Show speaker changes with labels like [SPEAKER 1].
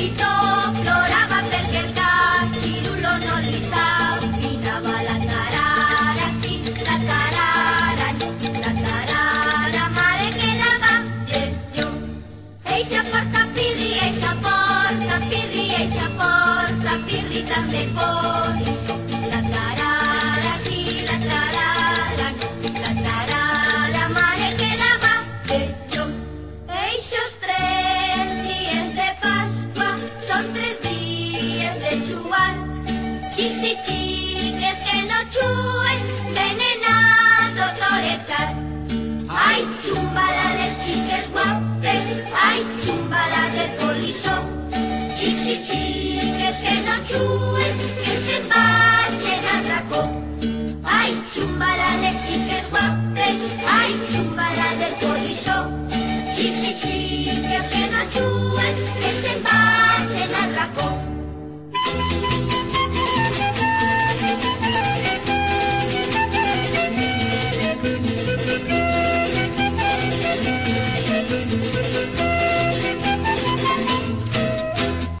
[SPEAKER 1] Tito plorava perquè el cap Cirulo no li s'afinava la tarara, sí, la tarara, no, la tarara, mare que la va llenyó. Eixa porta pirri, eixa porta pirri, eixa porta pirri també pot i so. La tarara, sí, la tarara, no, la tarara, mare que la va llenyó. chuar. Chis y chiques que no chúen, venenado torechar. Ay, chumbala de chiques guapes, ay, chumbala de poliso. Chis y chiques que no chúen, que se embachen a tracó. Ay, chumbala de chiques guapes, ay, chumbala de poliso. Chis